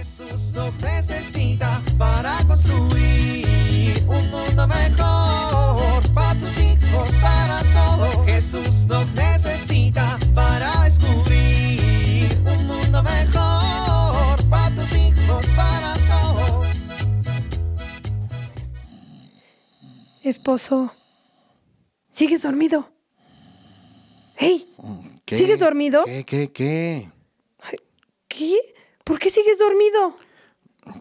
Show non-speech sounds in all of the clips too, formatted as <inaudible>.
Jesús nos necesita para construir un mundo mejor para tus hijos, para todos. Jesús nos necesita para descubrir un mundo mejor para tus hijos, para todos. Esposo, ¿sigues dormido? ¡Hey! ¿Qué? ¿Sigues dormido? ¿Qué, qué, qué? ¿Qué? ¿Por qué sigues dormido?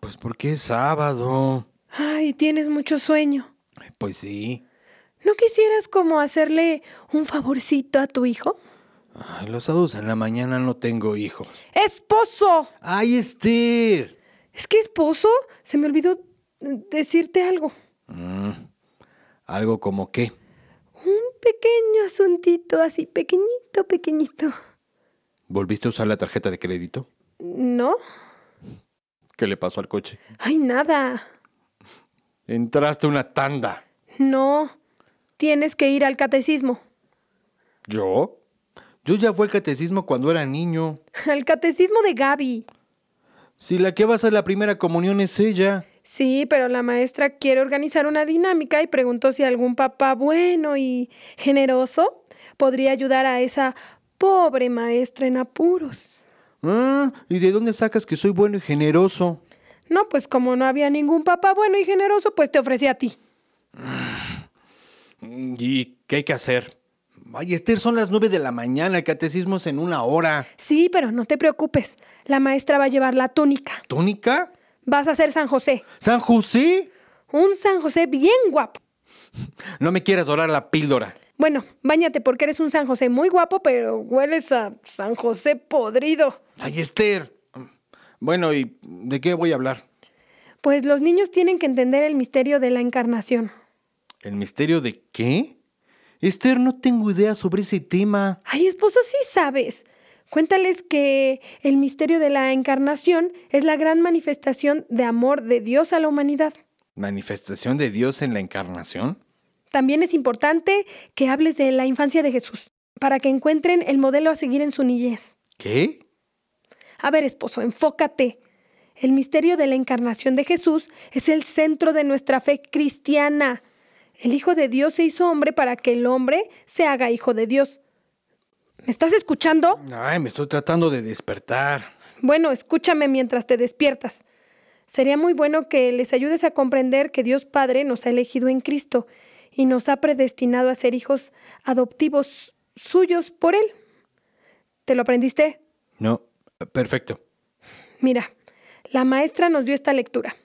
Pues porque es sábado. Ay, tienes mucho sueño. Pues sí. ¿No quisieras como hacerle un favorcito a tu hijo? Ay, los sábados en la mañana no tengo hijos. ¡Esposo! ¡Ay, Esther! Es que esposo, se me olvidó decirte algo. Mm, ¿Algo como qué? Un pequeño asuntito, así pequeñito, pequeñito. ¿Volviste a usar la tarjeta de crédito? ¿No? ¿Qué le pasó al coche? Ay, nada. Entraste una tanda. No. Tienes que ir al catecismo. ¿Yo? Yo ya fui al catecismo cuando era niño. <laughs> Al catecismo de Gaby. Si la que va a hacer la primera comunión es ella. Sí, pero la maestra quiere organizar una dinámica y preguntó si algún papá bueno y generoso podría ayudar a esa pobre maestra en apuros. Ah, ¿Y de dónde sacas que soy bueno y generoso? No, pues como no había ningún papá bueno y generoso, pues te ofrecí a ti. ¿Y qué hay que hacer? Ay, Esther, son las nueve de la mañana, el catecismo es en una hora. Sí, pero no te preocupes. La maestra va a llevar la túnica. ¿Túnica? Vas a ser San José. ¿San José? Un San José bien guapo. <laughs> No me quieras dorar la píldora. Bueno, báñate porque eres un San José muy guapo, pero hueles a San José podrido. Ay, Esther. Bueno, ¿y de qué voy a hablar? Pues los niños tienen que entender el misterio de la encarnación. ¿El misterio de qué? Esther, no tengo idea sobre ese tema. Ay, esposo, sí sabes. Cuéntales que el misterio de la encarnación es la gran manifestación de amor de Dios a la humanidad. ¿Manifestación de Dios en la encarnación? También es importante que hables de la infancia de Jesús, para que encuentren el modelo a seguir en su niñez. ¿Qué? A ver, esposo, enfócate. El misterio de la encarnación de Jesús es el centro de nuestra fe cristiana. El Hijo de Dios se hizo hombre para que el hombre se haga hijo de Dios. ¿Me estás escuchando? Ay, me estoy tratando de despertar. Bueno, escúchame mientras te despiertas. Sería muy bueno que les ayudes a comprender que Dios Padre nos ha elegido en Cristo y nos ha predestinado a ser hijos adoptivos suyos por Él. ¿Te lo aprendiste? No, perfecto. Mira, la maestra nos dio esta lectura.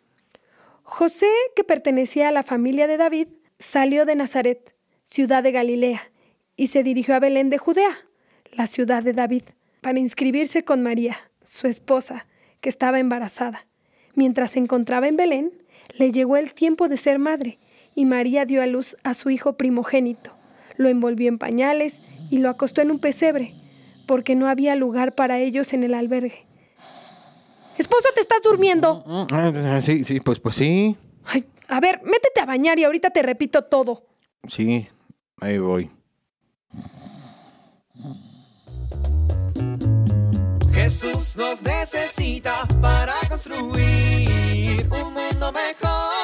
José, que pertenecía a la familia de David, salió de Nazaret, ciudad de Galilea, y se dirigió a Belén de Judea, la ciudad de David, para inscribirse con María, su esposa, que estaba embarazada. Mientras se encontraba en Belén, le llegó el tiempo de ser madre, y María dio a luz a su hijo primogénito. Lo envolvió en pañales y lo acostó en un pesebre, porque no había lugar para ellos en el albergue. Esposo, ¿te estás durmiendo? Ah, Sí, sí, pues, pues sí. Ay, a ver, métete a bañar y ahorita te repito todo. Sí, ahí voy. Jesús nos necesita para construir un mundo mejor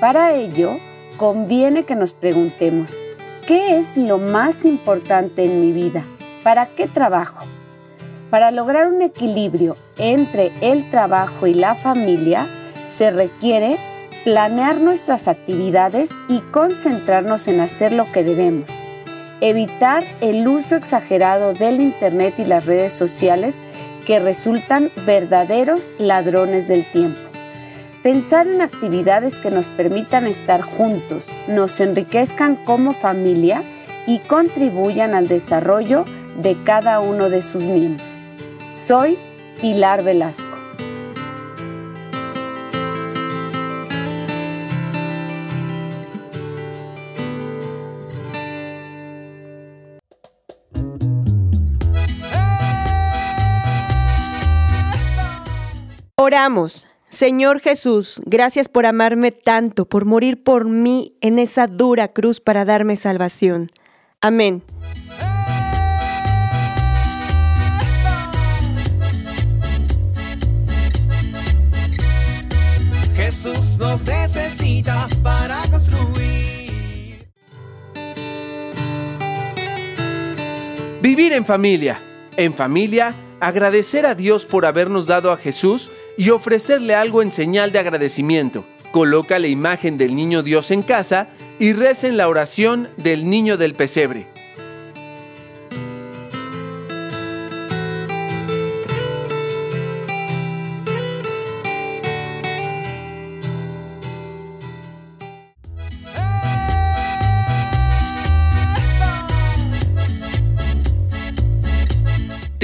Para ello, conviene que nos preguntemos, ¿qué es lo más importante en mi vida? ¿Para qué trabajo? Para lograr un equilibrio entre el trabajo y la familia, se requiere planear nuestras actividades y concentrarnos en hacer lo que debemos. Evitar el uso exagerado del Internet y las redes sociales que resultan verdaderos ladrones del tiempo. Pensar en actividades que nos permitan estar juntos, nos enriquezcan como familia y contribuyan al desarrollo de cada uno de sus miembros. Soy Pilar Velasco. Oramos. Señor Jesús, gracias por amarme tanto, por morir por mí en esa dura cruz para darme salvación. Amén. Jesús nos necesita para construir. Vivir en familia. En familia, agradecer a Dios por habernos dado a Jesús y ofrecerle algo en señal de agradecimiento. Coloca la imagen del niño Dios en casa y recen la oración del niño del pesebre.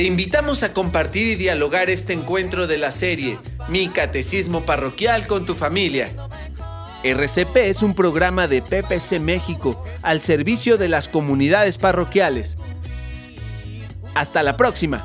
Invitamos a compartir y dialogar este encuentro de la serie Mi Catecismo Parroquial con tu familia. RCP es un programa de PPC México al servicio de las comunidades parroquiales. Hasta la próxima.